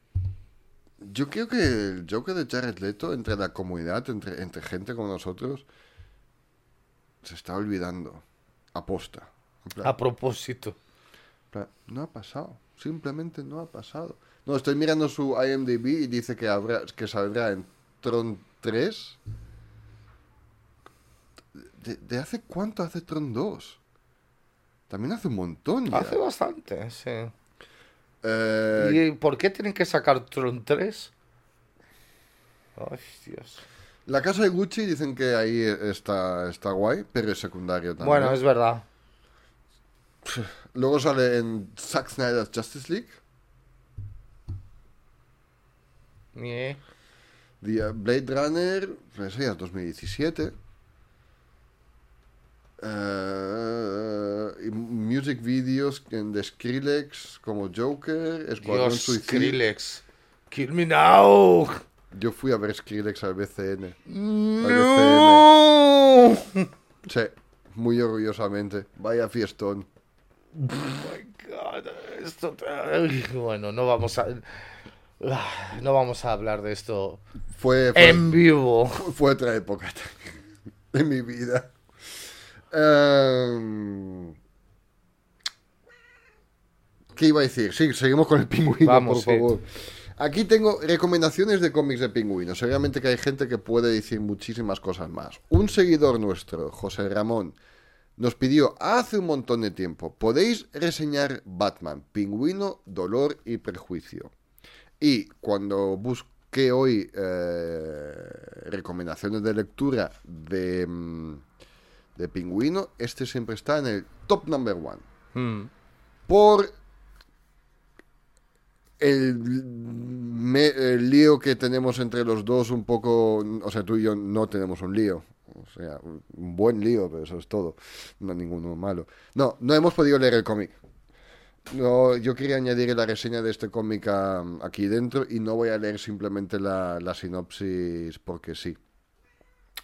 yo creo que el Joker de Jared Leto entre la comunidad, entre, entre gente como nosotros, se está olvidando. Aposta. Plan, A propósito. plan, no ha pasado. Simplemente no ha pasado. No, estoy mirando su IMDb y dice que, habrá, que saldrá en Tron 3. ¿De, de hace cuánto hace Tron 2? También hace un montón ya. Hace bastante, sí. Eh, ¿Y por qué tienen que sacar Tron 3? Ay, Dios. La casa de Gucci dicen que ahí está, está guay, pero es secundario también. Bueno, es verdad. Luego sale en Zack Snyder's Justice League. Ñe. The Blade Runner, pues eso ya es 2017. Eh, music videos de Skrillex como Joker, Escuadrón Dios, Suicida. Skrillex. Kill me now. Yo fui a ver Skrillex al BCN. No. Sí, muy orgullosamente. Vaya fiestón. God, esto- ay, Bueno, no vamos a. ah, No vamos a hablar de esto Fue, fue, en vivo. fue otra época de mi vida. Em, ¿Qué iba a decir? Sí, seguimos con el pingüino, Vamos, por sí. favor. Aquí tengo recomendaciones de cómics de pingüinos. Seguramente que hay gente que puede decir muchísimas cosas más. Un seguidor nuestro, José Ramón, nos pidió hace un montón de tiempo, podéis reseñar Batman, Pingüino, Dolor y Prejuicio. Y cuando busqué hoy eh, recomendaciones de lectura de, mm, de Pingüino, este siempre está en el top number one. Hmm. Por el, me- el lío que tenemos entre los dos, un poco. O sea, tú y yo no tenemos un lío. O sea, un un buen lío, pero eso es todo. No ninguno malo. No, no hemos podido leer el cómic. No, yo quería añadir la reseña de este cómic a- aquí dentro y no voy a leer simplemente la, la sinopsis porque sí.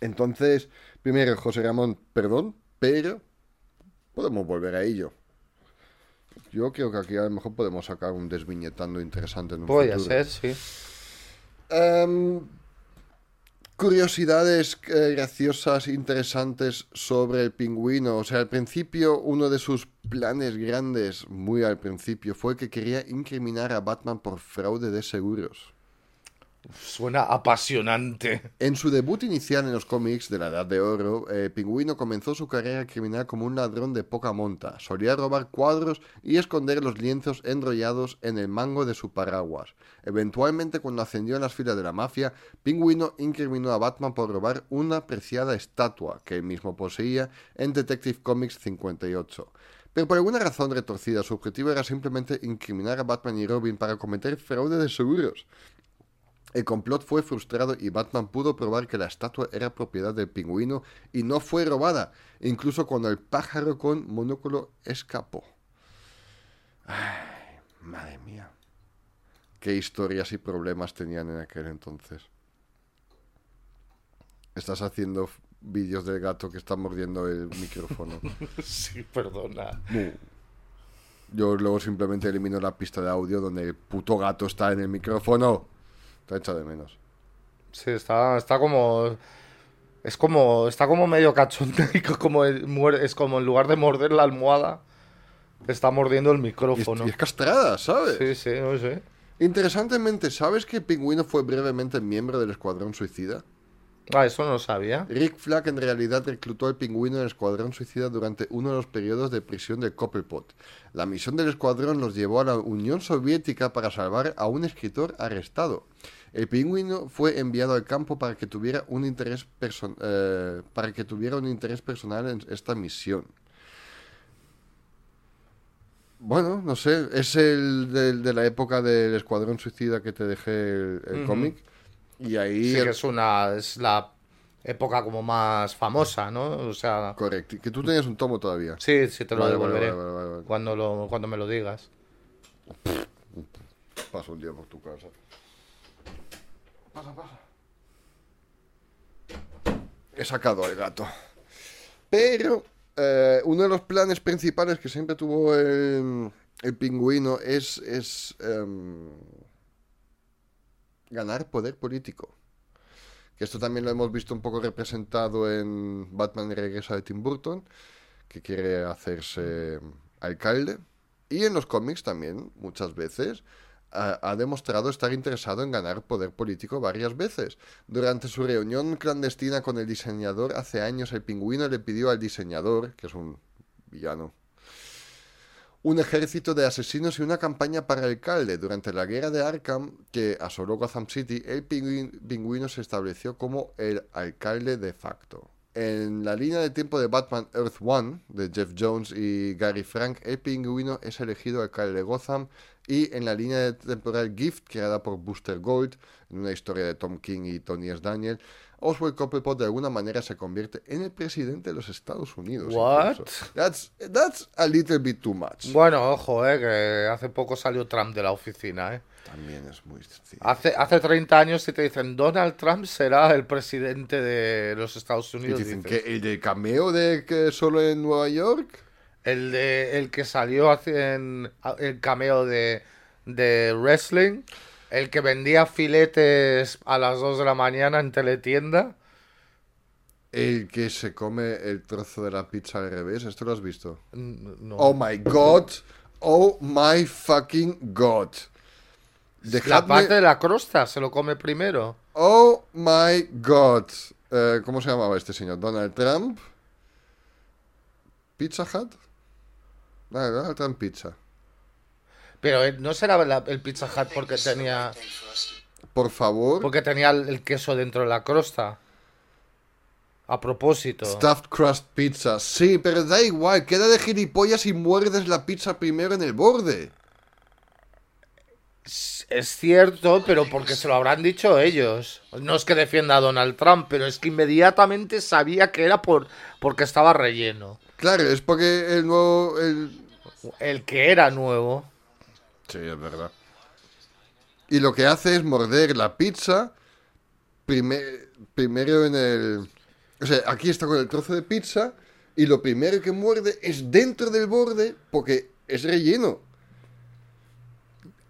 Entonces, primero, José Ramón, perdón, pero podemos volver a ello. Yo creo que aquí a lo mejor podemos sacar un desviñetando interesante en un futuro. ser, sí. Em, curiosidades eh, graciosas, interesantes sobre el pingüino. O sea, al principio, uno de sus planes grandes, muy al principio, fue que quería incriminar a Batman por fraude de seguros. Suena apasionante. En su debut inicial en los cómics de la Edad de Oro, eh, Pingüino comenzó su carrera criminal como un ladrón de poca monta. Solía robar cuadros y esconder los lienzos enrollados en el mango de su paraguas. Eventualmente, cuando ascendió en las filas de la mafia, Pingüino incriminó a Batman por robar una preciada estatua que él mismo poseía en Detective Comics 58. Pero por alguna razón retorcida, su objetivo era simplemente incriminar a Batman y Robin para cometer fraude de seguros. El complot fue frustrado y Batman pudo probar que la estatua era propiedad del pingüino y no fue robada, incluso cuando el pájaro con monóculo escapó. Ay, madre mía. Qué historias y problemas tenían en aquel entonces. Estás haciendo vídeos del gato que está mordiendo el micrófono. sí, perdona. Yo luego simplemente elimino la pista de audio donde el puto gato está en el micrófono. De menos. Sí, está, está como. Es como. Está como medio cachondeico, como el, es como en lugar de morder la almohada, está mordiendo el Y es, micrófono. y es castrada, ¿sabes? Sí, sí, no sé. Interesantemente, ¿sabes que Pingüino fue brevemente miembro del Escuadrón Suicida? Ah, eso no lo sabía. Rick Flag en realidad reclutó al Pingüino en el Escuadrón Suicida durante uno de los periodos de prisión de Coppelpot. La misión del escuadrón los llevó a la Unión Soviética para salvar a un escritor arrestado. El Pingüino fue enviado al campo para que tuviera un interés person- eh, para que tuviera un interés personal en esta misión. Bueno, no sé, es el de, de la época del Escuadrón Suicida que te dejé el, cómic. Y ahí... Sí, que es una. Es la época como más famosa, ¿no? O sea. Correcto, que tú tenías un tomo todavía. Sí, sí, te lo Vale, devolveré. vale, vale, vale. Cuando, lo, cuando me lo digas. Paso un día por tu casa. Pasa, pasa. He sacado al gato. Pero eh, uno de los planes principales que siempre tuvo el, el pingüino es, es em, ganar poder político. Que esto también lo hemos visto un poco representado en Batman Regresa de Tim Burton, que quiere hacerse alcalde. Y en los cómics también, muchas veces, ha demostrado estar interesado en ganar poder político varias veces. Durante su reunión clandestina con el diseñador hace años, el pingüino le pidió al diseñador, que es un villano, un ejército de asesinos y una campaña para alcalde. Durante la guerra de Arkham, que asoló Gotham City, el pingüi- pingüino se estableció como el alcalde de facto. En la línea de tiempo de Batman Earth One, de Jeff Jones y Gary Frank, el pingüino es elegido alcalde de Gotham. Y en la línea de temporal Gift, creada por Booster Gold, en una historia de Tom King y Tony S. Daniel, Oswald Cobblepot de alguna manera se convierte en el presidente de los Estados Unidos. What? That's, that's a little bit too much. Bueno, ojo, eh, que hace poco salió Trump de la oficina, eh. También es muy... Hace, hace 30 años si te dicen Donald Trump será el presidente de los Estados Y Unidos. dicen dices, que el de cameo de que solo en Nueva York. El, de, el que salió hace en el cameo de, de wrestling, el que vendía filetes a las 2 de la mañana en teletienda. El que se come el trozo de la pizza al revés. ¿Esto lo has visto? No. Oh my god. Oh my fucking god. la parte de la crosta se lo come primero. Oh my god. Eh, ¿Cómo se llamaba este señor? Donald Trump. Pizza Hut. Donald Trump Pizza. Pero eh, no será la- el Pizza Hut porque tenía, Por favor. porque tenía el, el queso dentro de la crosta. A propósito. Stuffed crust pizza. Sí, pero da igual. Queda de gilipollas y muerdes la pizza primero en el borde. Es cierto, pero porque se lo habrán dicho ellos. No es que defienda a Donald Trump, pero es que inmediatamente sabía que era por porque estaba relleno. Claro, es porque el nuevo. El... El que era nuevo. Sí, es verdad. Y lo que hace es morder la pizza prime- primero en el... O sea, aquí está con el trozo de pizza y lo primero que muerde es dentro del borde porque es relleno.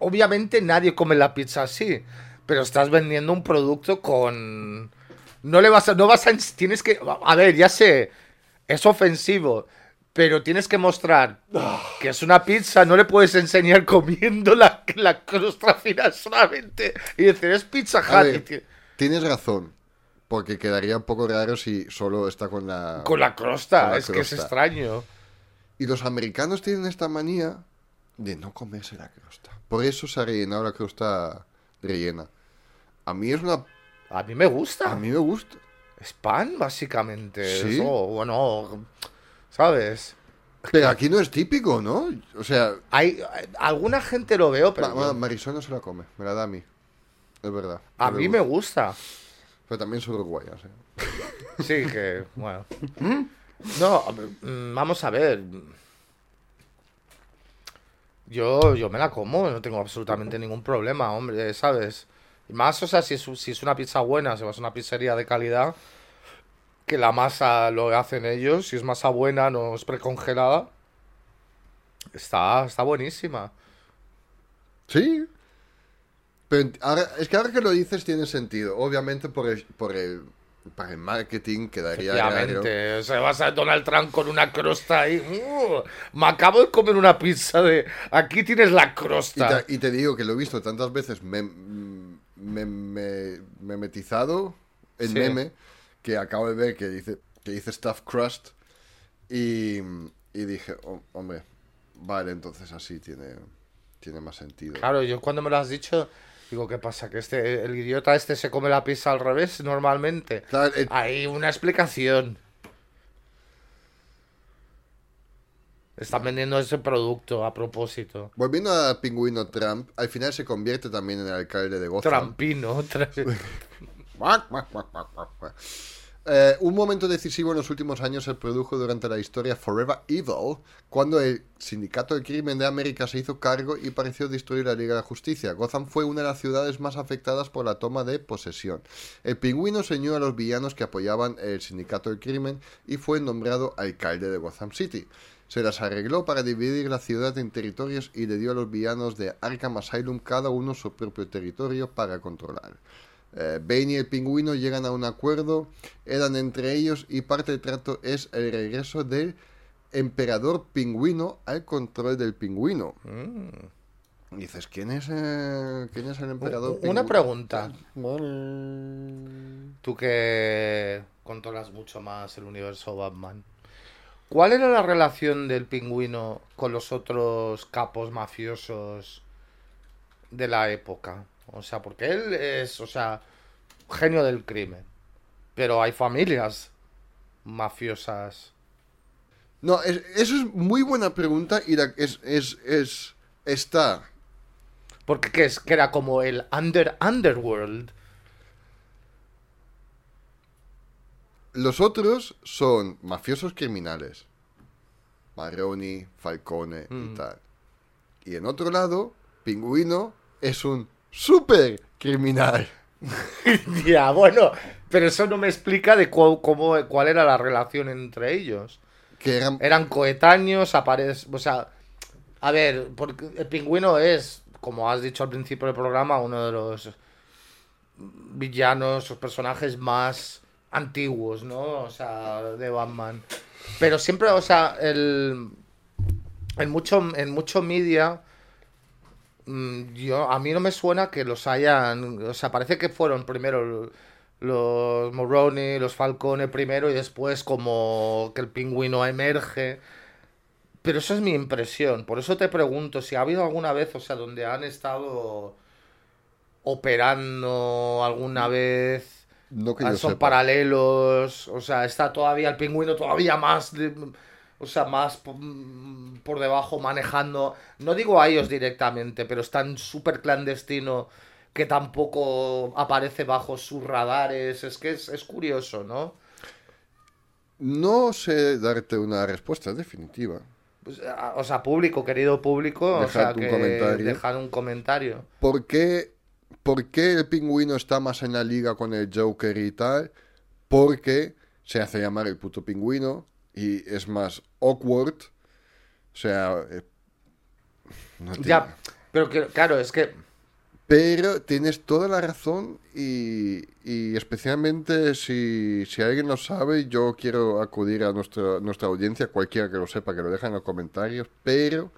Obviamente nadie come la pizza así, pero estás vendiendo un producto con No le vas a, no vas a, tienes que, a ver, ya sé, es ofensivo, pero tienes que mostrar que es una pizza, no le puedes enseñar comiendo la, la crosta final solamente y decir, es pizza Hut. ver, tienes razón. Porque quedaría un poco raro si solo está con la. Con la crosta, Con la es que es extraño. Y los americanos tienen esta manía de no comerse la crosta. Por eso se ha rellenado la crosta rellena. A mí es una. A mí me gusta. A mí me gusta. Es pan, básicamente. ¿Sí? Eso, bueno, ¿sabes? Pero aquí no es típico, ¿no? O sea, Hay, hay- alguna gente lo veo, pero Ma- ma- Marisol no se la come, me la da a mí. Es verdad. a No mí gusta. me gusta. Pero también son uruguayas, ¿eh? Sí, que, bueno. No, a ver, mm, vamos a ver. Yo, yo me la como, no tengo absolutamente ningún problema, hombre, ¿sabes? Y más, o sea, si es, si es una pizza buena, si vas a una pizzería de calidad, que la masa lo hacen ellos, si es masa buena, no es precongelada, está, está buenísima. Sí. Pero ahora, es que ahora que lo dices tiene sentido. Obviamente por el, por el, para el marketing quedaría raro. Efectivamente, o sea, vas a Donald Trump con una crosta ahí. ¡uh! me acabo de comer una pizza de. Aquí tienes la Y crosta. te, y te digo que lo he visto tantas veces mem- me, me- memetizado en Sí. meme que acabo de ver que dice que dice stuff crust y, y dije, "Oh, hombre, vale, entonces así tiene, tiene más sentido. Claro, yo cuando me lo has dicho, digo, ¿qué pasa? ¿Que este, el idiota este se come la pizza al revés normalmente? Claro, eh, Hay una explicación. Están vendiendo ese producto a propósito. volviendo a Pingüino Trump, al final se convierte también en el alcalde de Gotham. Trampino. tra- Eh, un momento decisivo en los últimos años se produjo durante la historia Forever Evil, cuando el Sindicato del Crimen de América se hizo cargo y pareció destruir la Liga de la Justicia. Gotham fue una de las ciudades más afectadas por la toma de posesión. El pingüino se unió a los villanos que apoyaban el Sindicato del Crimen y fue nombrado alcalde de Gotham City. Se las arregló para dividir la ciudad en territorios y le dio a los villanos de Arkham Asylum cada uno su propio territorio para controlar. Eh, Bane y el pingüino llegan a un acuerdo, eran entre ellos y parte del trato es el regreso del emperador pingüino al control del pingüino. Y dices, ¿quién es, eh, ¿quién es el emperador pingüino? Una pregunta. Tú que controlas mucho más el universo Batman. ¿Cuál era la relación del pingüino con los otros capos mafiosos de la época? O sea, porque él es, o sea, genio del crimen. Pero hay familias mafiosas. No, es- eso es muy buena pregunta y la- es, es, es, está Porque ¿qué es? Que era como el under underworld. Los otros son mafiosos criminales. Maroni, Falcone y Mm. tal. Y en otro lado, Pingüino es un super criminal. ya, bueno, pero eso no me explica de cu- cómo, cuál era la relación entre ellos. Que eran... eran coetáneos, aparece, o sea, a ver, porque el pingüino es, como has dicho al principio del programa, uno de los villanos, los personajes más antiguos, ¿no? O sea, de Batman. Pero siempre, o sea, el, en mucho, en mucho media, yo, a mí no me suena que los hayan, o sea, parece que fueron primero los Moroni, los Falcone primero y después como que el pingüino emerge. Pero eso es mi impresión. Por eso te pregunto si ha habido alguna vez, o sea, donde han estado operando alguna vez. No que Ah, yo son sepa. paralelos, o sea, está todavía el pingüino todavía más, de- o sea, más mm, por debajo manejando, no digo a ellos directamente, pero están súper clandestino que tampoco aparece bajo sus radares, es que es, es curioso, ¿no? No sé darte una respuesta definitiva. Pues, o sea, público, querido público, o Dejad sea, un que comentario. dejad un comentario. ¿Por qué, por qué el pingüino está más en la liga con el Joker y tal? Porque se hace llamar el puto pingüino y es más awkward. O sea... eh, no tiene- Ya, pero que, claro, es que Pero tienes toda la razón y, y especialmente si, si alguien lo sabe, yo quiero acudir a nuestra, nuestra audiencia, cualquiera que lo sepa, que lo deje en los comentarios. Pero,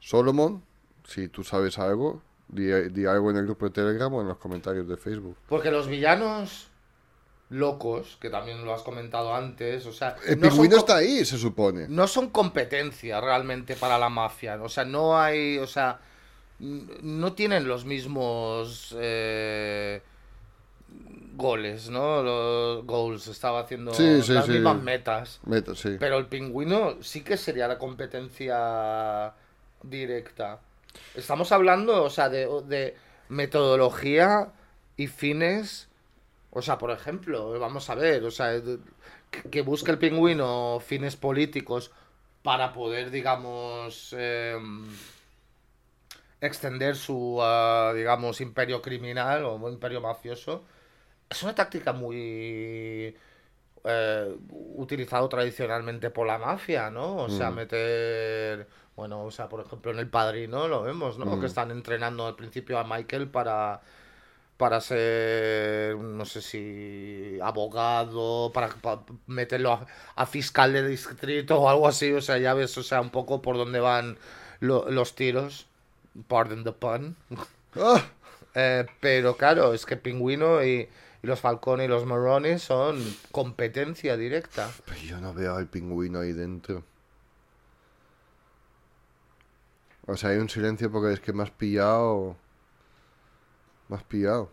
Solomon, si tú sabes algo, di, di algo en el grupo de Telegram o en los comentarios de Facebook. Porque los villanos locos, que también lo has comentado antes, o sea... El no pingüino está ahí, se supone. no son competencia realmente para la mafia. O sea, no hay. O sea, no tienen los mismos eh, goles, ¿no? Los goals. Estaba haciendo Sí, sí, las sí. mismas metas. Pero el pingüino sí que sería la competencia directa. Estamos hablando, o sea, de, de metodología y fines. O sea, por ejemplo, vamos a ver, o sea, de- que, que busque el pingüino fines políticos para poder, digamos, em, extender su, ah, digamos, imperio criminal o imperio mafioso. Es una táctica muy eh, utilizado tradicionalmente por la mafia, ¿no? O sea, Mm. meter, bueno, o sea, por ejemplo, en El Padrino lo vemos, ¿no? Mm. Que están entrenando al principio a Michael para para ser, no sé si abogado, para, pa- meterlo a, a fiscal de distrito o algo así, o sea, ya ves, o sea, un poco por dónde van lo- los tiros, pardon the pun. ¡Ah! Eh, pero claro, es que Pingüino y, y los Falcone y los Marrones son competencia directa. Pero yo no veo al pingüino ahí dentro. O sea, hay un silencio porque es que me has pillado. Me has pillado.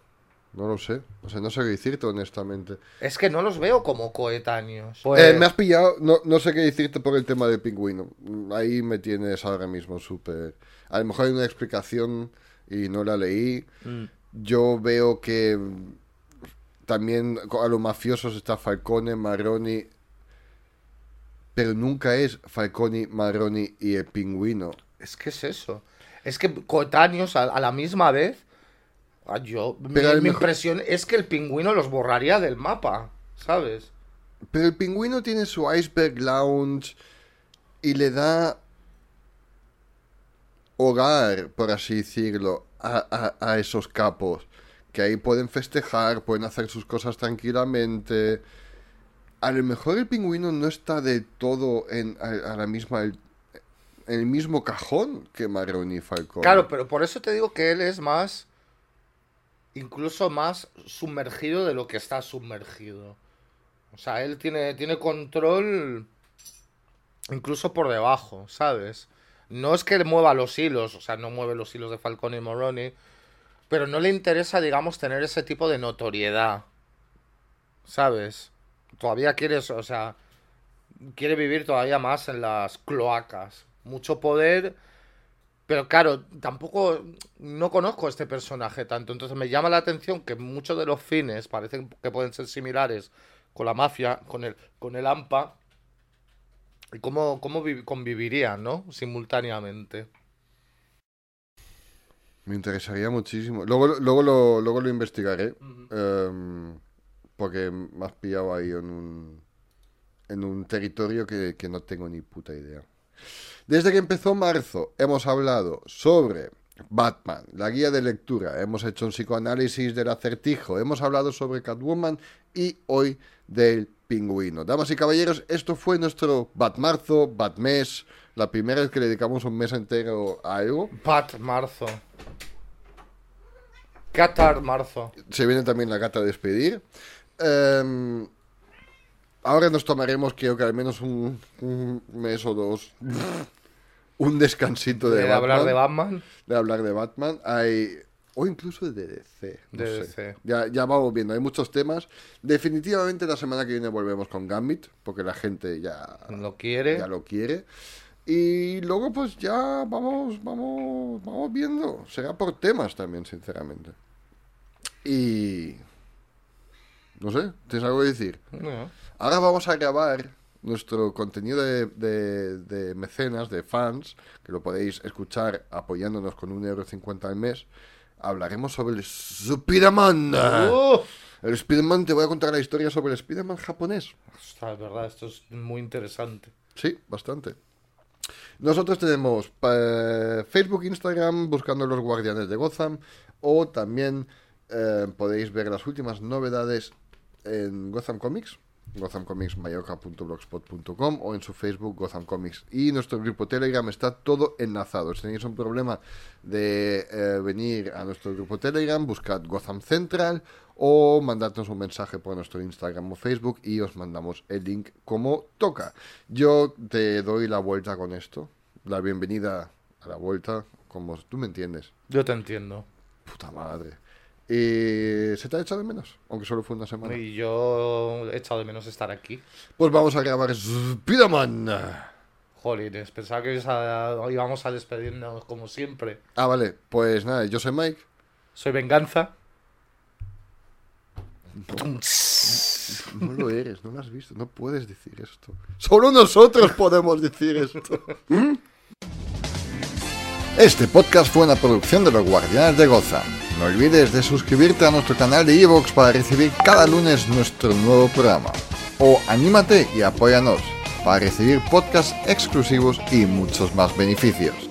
No lo sé. O sea, no sé qué decirte, honestamente. Es que no los veo como coetáneos. Eh, Pues, me has pillado. No, no sé qué decirte por el tema del pingüino. Ahí me tienes ahora mismo súper. A lo mejor hay una explicación y no la leí. Mm. Yo veo que también a los mafiosos está Falcone, Marroni. Pero nunca es Falcone, Marroni y el pingüino. Es que es eso. Es que coetáneos a, a la misma vez. Ah, Yo, mi, Pero mi mejor- impresión es que el pingüino los borraría del mapa, ¿sabes? Pero el pingüino tiene su Iceberg Lounge y le da hogar, por así decirlo, a, a- a esos capos. Que ahí pueden festejar, pueden hacer sus cosas tranquilamente. A lo mejor el pingüino no está de todo en a, a la misma en el mismo cajón que Marroni y Falcone. Claro, pero por eso te digo que él es más. Incluso más sumergido de lo que está sumergido. O sea, él tiene, tiene control. Incluso por debajo, ¿sabes? No es que mueva los hilos, o sea, no mueve los hilos de Falcone y Moroni. Pero no le interesa, digamos, tener ese tipo de notoriedad. ¿Sabes? Todavía quiere, o sea, quiere vivir todavía más en las cloacas. Mucho poder, pero claro, tampoco no conozco a este personaje tanto. Entonces me llama la atención que muchos de los fines parecen que pueden ser similares con la mafia, con el, con el AMPA. Y cómo, cómo vi- convivirían, ¿no? Simultáneamente. Me interesaría muchísimo. Luego, luego, lo, luego lo investigaré. em, porque me has pillado ahí en un, en un territorio que, que no tengo ni puta idea. Desde que empezó marzo hemos hablado sobre Batman, la guía de lectura, hemos hecho un psicoanálisis del acertijo, hemos hablado sobre Catwoman y hoy del pingüino. Damas y caballeros, esto fue nuestro Batmarzo, Batmes, la primera vez que le dedicamos un mes entero a algo. Pat Marzo. Qatar Marzo. Se viene también la gata a despedir. Em, ahora nos tomaremos, creo que al menos un, un mes o dos, un descansito de, De, hablar de Batman, Batman. de hablar de Batman. Hay, o incluso de DC. no De. DC. Ya, ya vamos viendo, hay muchos temas. Definitivamente la semana que viene volvemos con Gambit, porque la gente ya, Lo quiere. ya lo quiere. Y luego pues ya vamos, vamos, vamos viendo. Será por temas también, sinceramente. Y... No sé, ¿tienes algo que decir? No. Ahora vamos a grabar nuestro contenido de, de- de mecenas, de fans, que lo podéis escuchar apoyándonos con 1,50€ al mes. Hablaremos sobre el Spider-Man. ¡Uh! El Spider-Man, te voy a contar la historia sobre el Spider-Man japonés. Ostras, es verdad, esto es muy interesante. Sí, bastante. Nosotros tenemos eh, Facebook, Instagram, buscando los guardianes de Gotham, o también eh, podéis ver las últimas novedades en Gotham Comics, gothamcomicsmayoka.blogspot.com o en su Facebook Gotham Comics. Y nuestro grupo Telegram está todo enlazado. Si tenéis un problema de eh, venir a nuestro grupo Telegram, buscad Gotham Central o mandadnos un mensaje por nuestro Instagram o Facebook y os mandamos el link como toca. Yo te doy la vuelta con esto, la bienvenida a la vuelta, como tú me entiendes. Yo te entiendo. Puta madre. ¿Y se te ha echado de menos? Aunque solo fue una semana. Y yo he echado de menos estar aquí. Pues vamos a grabar Spiderman. Jolines, pensaba que íbamos a despedirnos como siempre. Ah, vale. Pues nada, yo soy Mike. Soy Venganza. No lo eres, no lo has visto, no puedes decir esto. Solo nosotros podemos decir esto. Este podcast fue una producción de los Guardianes de Goza. No olvides de suscribirte a nuestro canal de Evox para recibir cada lunes nuestro nuevo programa. O anímate y apóyanos para recibir podcasts exclusivos y muchos más beneficios.